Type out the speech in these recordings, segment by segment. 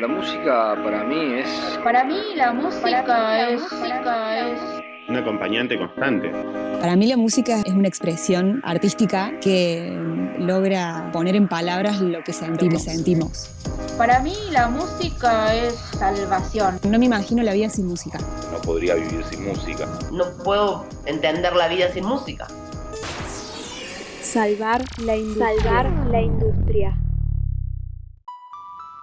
La música para mí es... Para mí la música, es, es... Un acompañante constante. Para mí la música es una expresión artística que logra poner en palabras lo que sentimos. sentimos. Para mí la música es salvación. No me imagino la vida sin música. No podría vivir sin música. No puedo entender la vida sin música. Salvar la industria. Salvar la industria.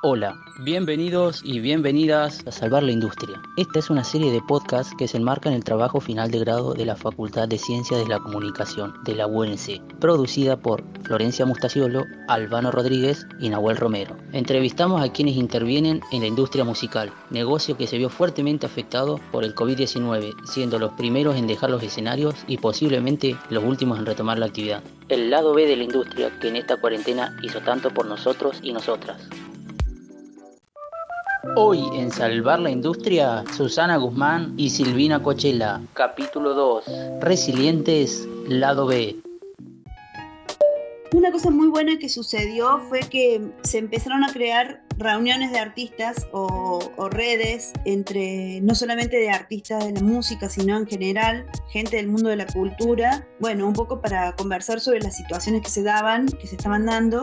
Hola, bienvenidos y bienvenidas a Salvar la Industria. Esta es una serie de podcasts que se enmarca en el trabajo final de grado de la Facultad de Ciencias de la Comunicación de la UNC, producida por Florencia Mustaciolo, Albano Rodríguez y Nahuel Romero. Entrevistamos a quienes intervienen en la industria musical, negocio que se vio fuertemente afectado por el COVID-19, siendo los primeros en dejar los escenarios y posiblemente los últimos en retomar la actividad. El lado B de la industria que en esta cuarentena hizo tanto por nosotros y nosotras. Hoy en Salvar la Industria, Susana Guzmán y Silvina Cochela. Capítulo 2. Resilientes, lado B. Una cosa muy buena que sucedió fue que se empezaron a crear reuniones de artistas o, o, redes entre no solamente de artistas de la música, sino en general, gente del mundo de la cultura, bueno, un poco para conversar sobre las situaciones que se daban, que se estaban dando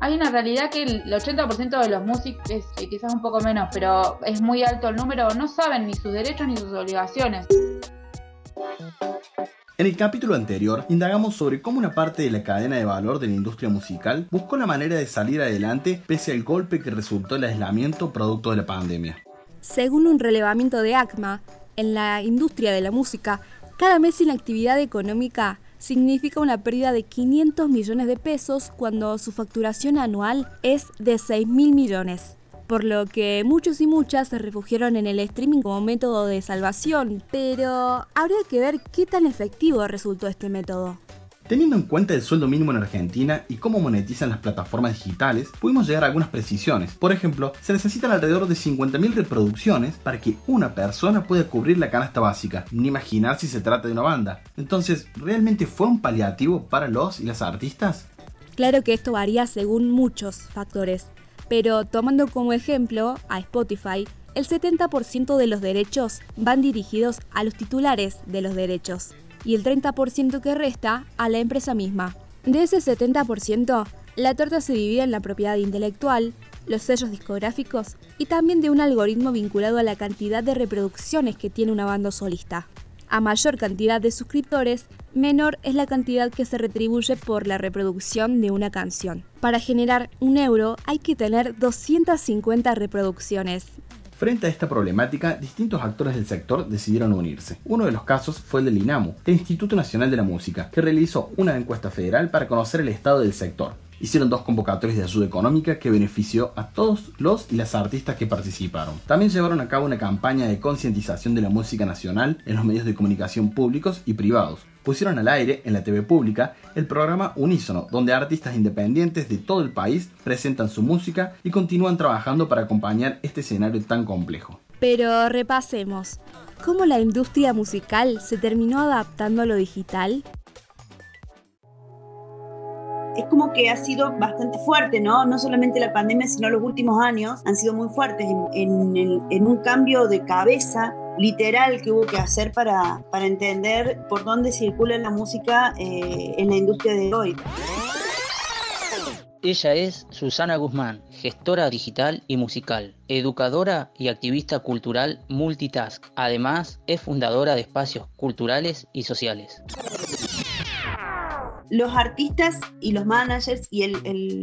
hay una realidad que el 80% de los músicos, eh, quizás un poco menos, pero es muy alto el número, no saben ni sus derechos ni sus obligaciones. En el capítulo anterior, indagamos sobre cómo una parte de la cadena de valor de la industria musical buscó la manera de salir adelante pese al golpe que resultó el aislamiento producto de la pandemia. Según un relevamiento de ACMA, en la industria de la música, cada mes sin actividad económica significa una pérdida de 500 millones de pesos cuando su facturación anual es de 6 mil millones. Por lo que muchos y muchas se refugiaron en el streaming como método de salvación, pero habría que ver qué tan efectivo resultó este método. Teniendo en cuenta el sueldo mínimo en Argentina y cómo monetizan las plataformas digitales, pudimos llegar a algunas precisiones. Por ejemplo, se necesitan alrededor de 50.000 reproducciones para que una persona pueda cubrir la canasta básica, ni imaginar si se trata de una banda. Entonces, ¿realmente fue un paliativo para los y las artistas? Claro que esto varía según muchos factores, pero tomando como ejemplo a Spotify, el 70% de los derechos van dirigidos a los titulares de los derechos y el 30% que resta a la empresa misma. De ese 70%, la torta se divide en la propiedad intelectual, los sellos discográficos y también de un algoritmo vinculado a la cantidad de reproducciones que tiene una banda solista. A mayor cantidad de suscriptores, menor es la cantidad que se retribuye por la reproducción de una canción. Para generar un euro hay que tener 250 reproducciones, Frente a esta problemática, distintos actores del sector decidieron unirse. Uno de los casos fue el del INAMU, el Instituto Nacional de la Música, que realizó una encuesta federal para conocer el estado del sector. Hicieron dos convocatorias de ayuda económica que benefició a todos los y las artistas que participaron. También llevaron a cabo una campaña de concientización de la música nacional en los medios de comunicación públicos y privados, pusieron al aire en la TV pública el programa Unísono, donde artistas independientes de todo el país presentan su música y continúan trabajando para acompañar este escenario tan complejo. Pero repasemos, ¿cómo la industria musical se terminó adaptando a lo digital? es como que ha sido bastante fuerte, ¿no? No solamente la pandemia, sino los últimos años han sido muy fuertes en, un cambio de cabeza literal que hubo que hacer para, para entender por dónde circula la música eh, en la industria de hoy. Ella es Susana Guzmán, gestora digital y musical, educadora y activista cultural multitask. Además, es fundadora de espacios culturales y sociales los artistas y los managers y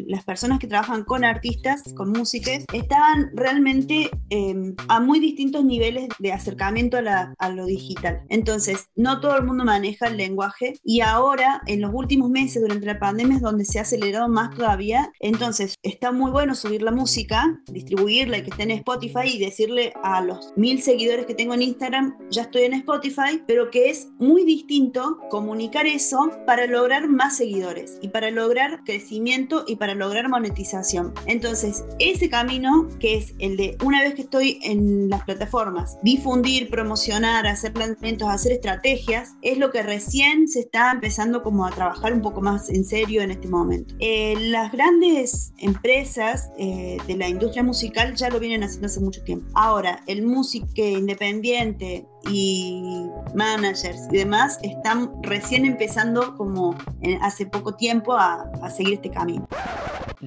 las personas que trabajan con artistas, con músicos, estaban realmente em, a muy distintos niveles de acercamiento a, lo digital. Entonces, no todo el mundo maneja el lenguaje y ahora, en los últimos meses, durante la pandemia, es donde se ha acelerado más todavía. Entonces, está muy bueno subir la música, distribuirla y que esté en Spotify y decirle a los mil seguidores que tengo en Instagram, ya estoy en Spotify, pero que es muy distinto comunicar eso para lograr más seguidores y para lograr crecimiento y para lograr monetización. Entonces, ese camino que es el de una vez que estoy en las plataformas, difundir, promocionar, hacer planteamientos, hacer estrategias, es lo que recién se está empezando como a trabajar un poco más en serio en este momento. Eh, las grandes empresas eh, de la industria musical ya lo vienen haciendo hace mucho tiempo. Ahora, el músico independiente y managers y demás están recién empezando como hace poco tiempo a, a seguir este camino.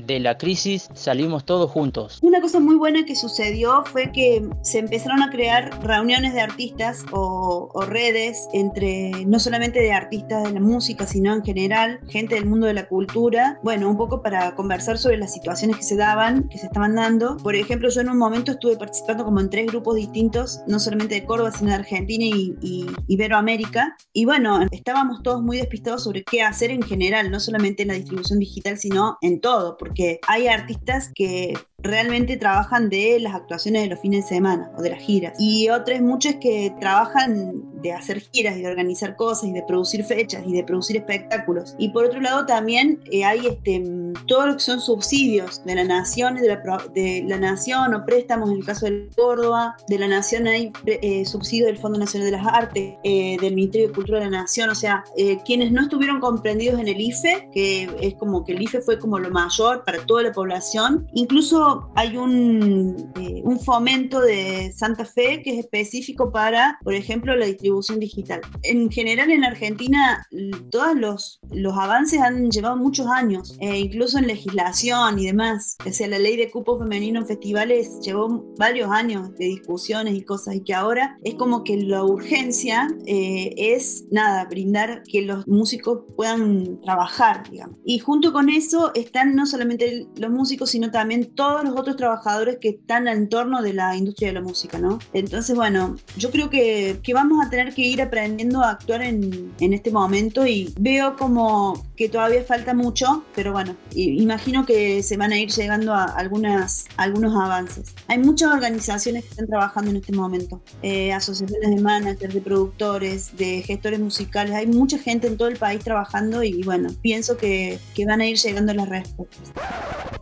De la crisis salimos todos juntos. Una cosa muy buena que sucedió fue que se empezaron a crear reuniones de artistas o, o, redes entre no solamente de artistas de la música, sino en general, gente del mundo de la cultura. Bueno, un poco para conversar sobre las situaciones que se daban, que se estaban dando. Por ejemplo, yo en un momento estuve participando como en tres grupos distintos, no solamente de Córdoba, sino de Argentina y, y Iberoamérica. Y bueno, estábamos todos muy despistados sobre qué hacer en general, no solamente en la distribución digital, sino en todo porque hay artistas que realmente trabajan de las actuaciones de los fines de semana o de las giras. Y otros muchos que trabajan de hacer giras y de organizar cosas y de producir fechas y de producir espectáculos. Y por otro lado también eh, hay este, todo lo que son subsidios de la nación, de la, de la nación o préstamos en el caso de Córdoba, de la nación hay eh, subsidios del Fondo Nacional de las Artes, eh, del Ministerio de Cultura de la Nación, o sea, quienes no estuvieron comprendidos en el IFE, que es como que el IFE fue como lo mayor para toda la población, incluso hay un, eh, un, fomento de Santa Fe que es específico para, por ejemplo, la distribución digital. En general en Argentina todos los, los avances han llevado muchos años, eh, incluso en legislación y demás. O sea, la ley de cupo femenino en festivales llevó varios años de discusiones y cosas y que ahora es como que la urgencia eh, es, nada, brindar que los músicos puedan trabajar, digamos. Y junto con eso están no solamente los músicos, sino también todos los otros trabajadores que están en torno de la industria de la música, ¿no? Entonces, bueno, yo creo que, que vamos a tener que ir aprendiendo a actuar en, en, este momento y veo como que todavía falta mucho, pero bueno, imagino que se van a ir llegando a algunas, algunos avances. Hay muchas organizaciones que están trabajando en este momento, eh, asociaciones de managers, de productores, de gestores musicales, hay mucha gente en todo el país trabajando y bueno, pienso que, que van a ir llegando las respuestas.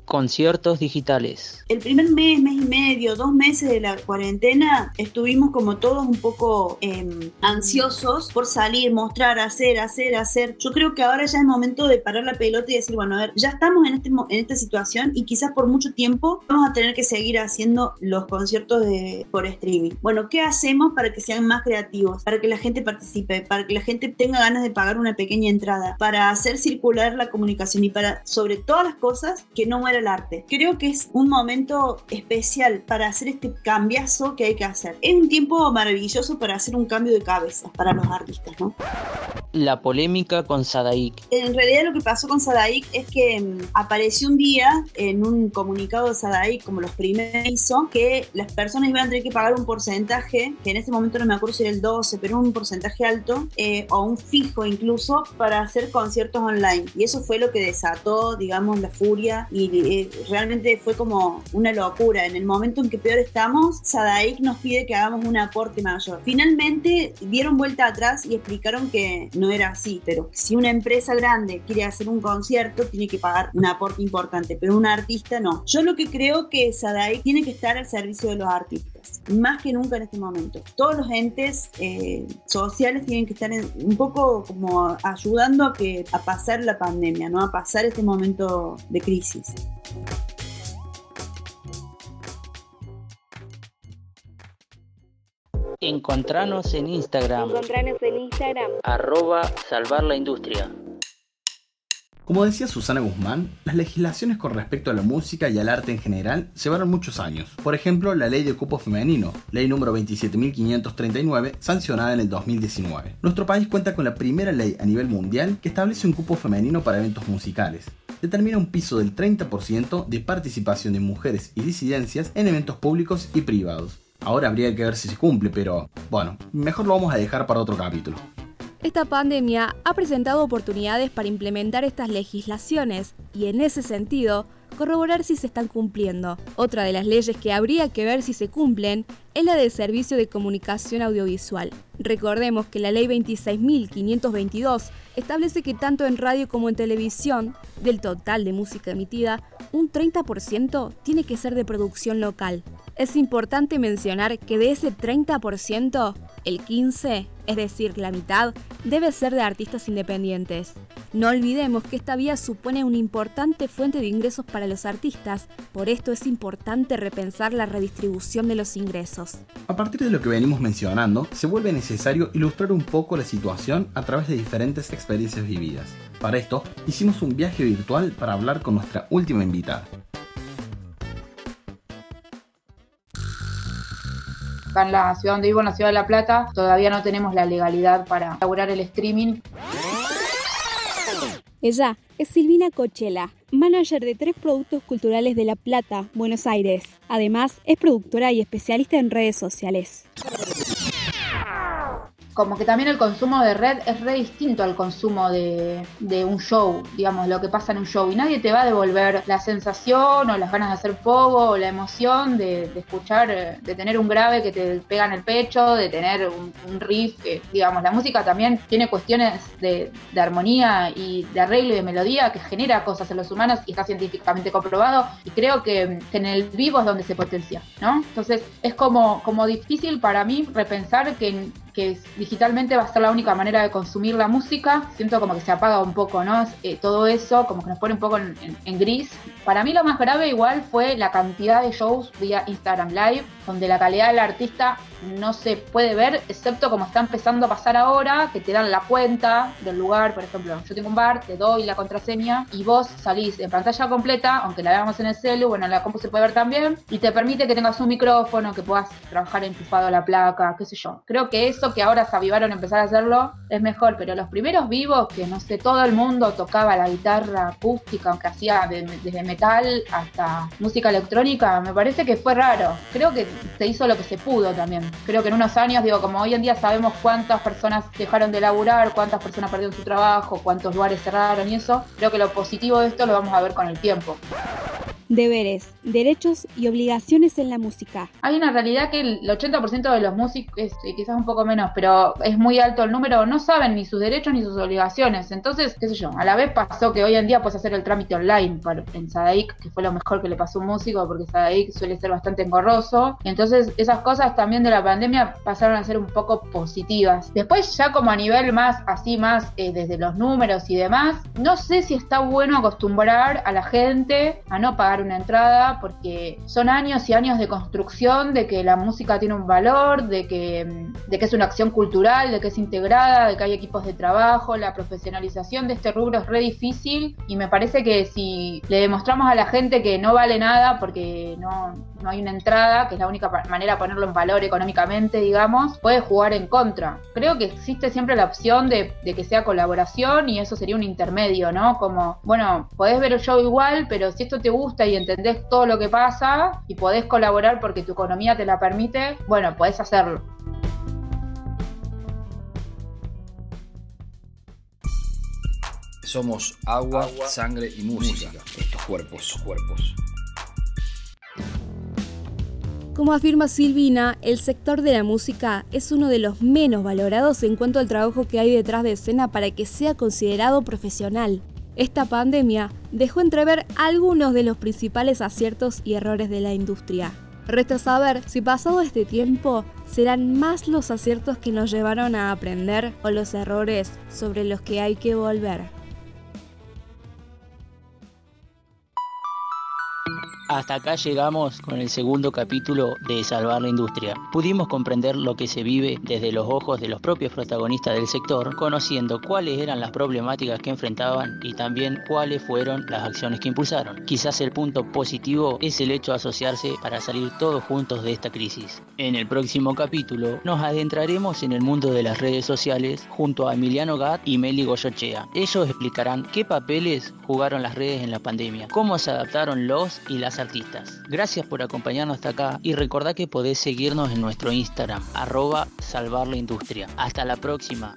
Conciertos digitales. El primer mes, mes y medio, dos meses de la cuarentena, estuvimos como todos un poco eh, ansiosos por salir, mostrar, hacer, hacer, hacer. Yo creo que ahora ya es momento de parar la pelota y decir, bueno, a ver, ya estamos en, este, en esta situación y quizás por mucho tiempo vamos a tener que seguir haciendo los conciertos de, por streaming. Bueno, ¿qué hacemos para que sean más creativos? Para que la gente participe, para que la gente tenga ganas de pagar una pequeña entrada, para hacer circular la comunicación y para, sobre todas las cosas, que no muera arte. Creo que es un momento especial para hacer este cambiazo que hay que hacer. Es un tiempo maravilloso para hacer un cambio de cabeza para los artistas, ¿no? La polémica con Sadaik. En realidad lo que pasó con Sadaik es que mm, apareció un día en un comunicado de Sadaik, como los primeros hizo, que las personas iban a tener que pagar un porcentaje, que en este momento no me acuerdo si era el 12, pero un porcentaje alto, eh, o un fijo incluso, para hacer conciertos online. Y eso fue lo que desató, digamos, la furia y eh, realmente fue como una locura. En el momento en que peor estamos, Sadaik nos pide que hagamos un aporte mayor. Finalmente dieron vuelta atrás y explicaron que no era así, pero si una empresa grande quiere hacer un concierto, tiene que pagar un aporte importante, pero un artista no. Yo lo que creo que Sadaik tiene que estar al servicio de los artistas, más que nunca en este momento. Todos los entes eh, sociales tienen que estar un poco como ayudando a, que, a pasar la pandemia, ¿no? a pasar este momento de crisis. Encontranos en Instagram. Encontranos en Instagram. Arroba salvar la industria. Como decía Susana Guzmán, las legislaciones con respecto a la música y al arte en general llevaron muchos años. Por ejemplo, la ley de cupo femenino, ley número 27.539, sancionada en el 2019. Nuestro país cuenta con la primera ley a nivel mundial que establece un cupo femenino para eventos musicales. Determina un piso del 30% de participación de mujeres y disidencias en eventos públicos y privados. Ahora habría que ver si se cumple, pero bueno, mejor lo vamos a dejar para otro capítulo. Esta pandemia ha presentado oportunidades para implementar estas legislaciones y en ese sentido, corroborar si se están cumpliendo. Otra de las leyes que habría que ver si se cumplen es la del Servicio de Comunicación Audiovisual. Recordemos que la Ley 26.522 establece que tanto en radio como en televisión, del total de música emitida, un 30% tiene que ser de producción local. Es importante mencionar que de ese 30%, el 15%, es decir, la mitad, debe ser de artistas independientes. No olvidemos que esta vía supone una importante fuente de ingresos para los artistas, por esto es importante repensar la redistribución de los ingresos. A partir de lo que venimos mencionando, se vuelve necesario ilustrar un poco la situación a través de diferentes experiencias vividas. Para esto, hicimos un viaje virtual para hablar con nuestra última invitada. Acá en la ciudad donde vivo, en la ciudad de La Plata, todavía no tenemos la legalidad para elaborar el streaming. Ella es Silvina Cochela, manager de tres productos culturales de La Plata, Buenos Aires. Además, es productora y especialista en redes sociales como que también el consumo de red es re distinto al consumo de, un show, digamos, lo que pasa en un show. Y nadie te va a devolver la sensación o las ganas de hacer pogo o la emoción de, escuchar, de tener un grave que te pega en el pecho, de tener un, riff. Que, digamos, la música también tiene cuestiones de, armonía y de arreglo y de melodía que genera cosas en los humanos y está científicamente comprobado. Y creo que, en el vivo es donde se potencia, ¿no? Entonces es como, como difícil para mí repensar que que digitalmente va a ser la única manera de consumir la música. Siento como que se apaga un poco, ¿no? Eh, todo eso como que nos pone un poco en, gris. Para mí lo más grave igual fue la cantidad de shows vía Instagram Live, donde la calidad del artista no se puede ver, excepto como está empezando a pasar ahora, que te dan la cuenta del lugar, por ejemplo, yo tengo un bar, te doy la contraseña y vos salís en pantalla completa, aunque la veamos en el celu, bueno, en la compu se puede ver también, y te permite que tengas un micrófono, que puedas trabajar enchufado la placa, qué sé yo. Creo que eso que ahora se avivaron a empezar a hacerlo es mejor, pero los primeros vivos, que no sé, todo el mundo tocaba la guitarra acústica, aunque hacía desde metal hasta música electrónica, me parece que fue raro. Creo que se hizo lo que se pudo también. Creo que en unos años, digo, como hoy en día sabemos cuántas personas dejaron de laburar, cuántas personas perdieron su trabajo, cuántos lugares cerraron y eso, creo que lo positivo de esto lo vamos a ver con el tiempo. Deberes, derechos y obligaciones en la música. Hay una realidad que el 80% de los músicos, quizás un poco menos, pero es muy alto el número, no saben ni sus derechos ni sus obligaciones. Entonces, qué sé yo, a la vez pasó que hoy en día puedes hacer el trámite online en Sadaik, que fue lo mejor que le pasó a un músico, porque Sadaik suele ser bastante engorroso. Entonces, esas cosas también de la pandemia pasaron a ser un poco positivas. Después, ya como a nivel más, así más, eh, desde los números y demás, no sé si está bueno acostumbrar a la gente a no pagar una entrada porque son años y años de construcción de que la música tiene un valor, de que, de que es una acción cultural, de que es integrada, de que hay equipos de trabajo, la profesionalización de este rubro es re difícil y me parece que si le demostramos a la gente que no vale nada porque no, no hay una entrada, que es la única manera de ponerlo en valor económicamente, digamos, puede jugar en contra. Creo que existe siempre la opción de, de que sea colaboración y eso sería un intermedio, ¿no? Como, bueno, podés ver el show igual, pero si esto te gusta y entendés todo lo que pasa y podés colaborar porque tu economía te la permite, bueno, podés hacerlo. Somos agua, sangre y música. Estos cuerpos, cuerpos. Como afirma Silvina, el sector de la música es uno de los menos valorados en cuanto al trabajo que hay detrás de escena para que sea considerado profesional. Esta pandemia dejó entrever algunos de los principales aciertos y errores de la industria. Resta saber si pasado este tiempo serán más los aciertos que nos llevaron a aprender o los errores sobre los que hay que volver. Hasta acá llegamos con el segundo capítulo de Salvar la Industria. Pudimos comprender lo que se vive desde los ojos de los propios protagonistas del sector, conociendo cuáles eran las problemáticas que enfrentaban y también cuáles fueron las acciones que impulsaron. Quizás el punto positivo es el hecho de asociarse para salir todos juntos de esta crisis. En el próximo capítulo nos adentraremos en el mundo de las redes sociales junto a Emiliano Gat y Meli Goyochea. Ellos explicarán qué papeles jugaron las redes en la pandemia, cómo se adaptaron los y artistas. Gracias por acompañarnos hasta acá y recordá que podés seguirnos en nuestro Instagram, arroba salvar la industria. Hasta la próxima.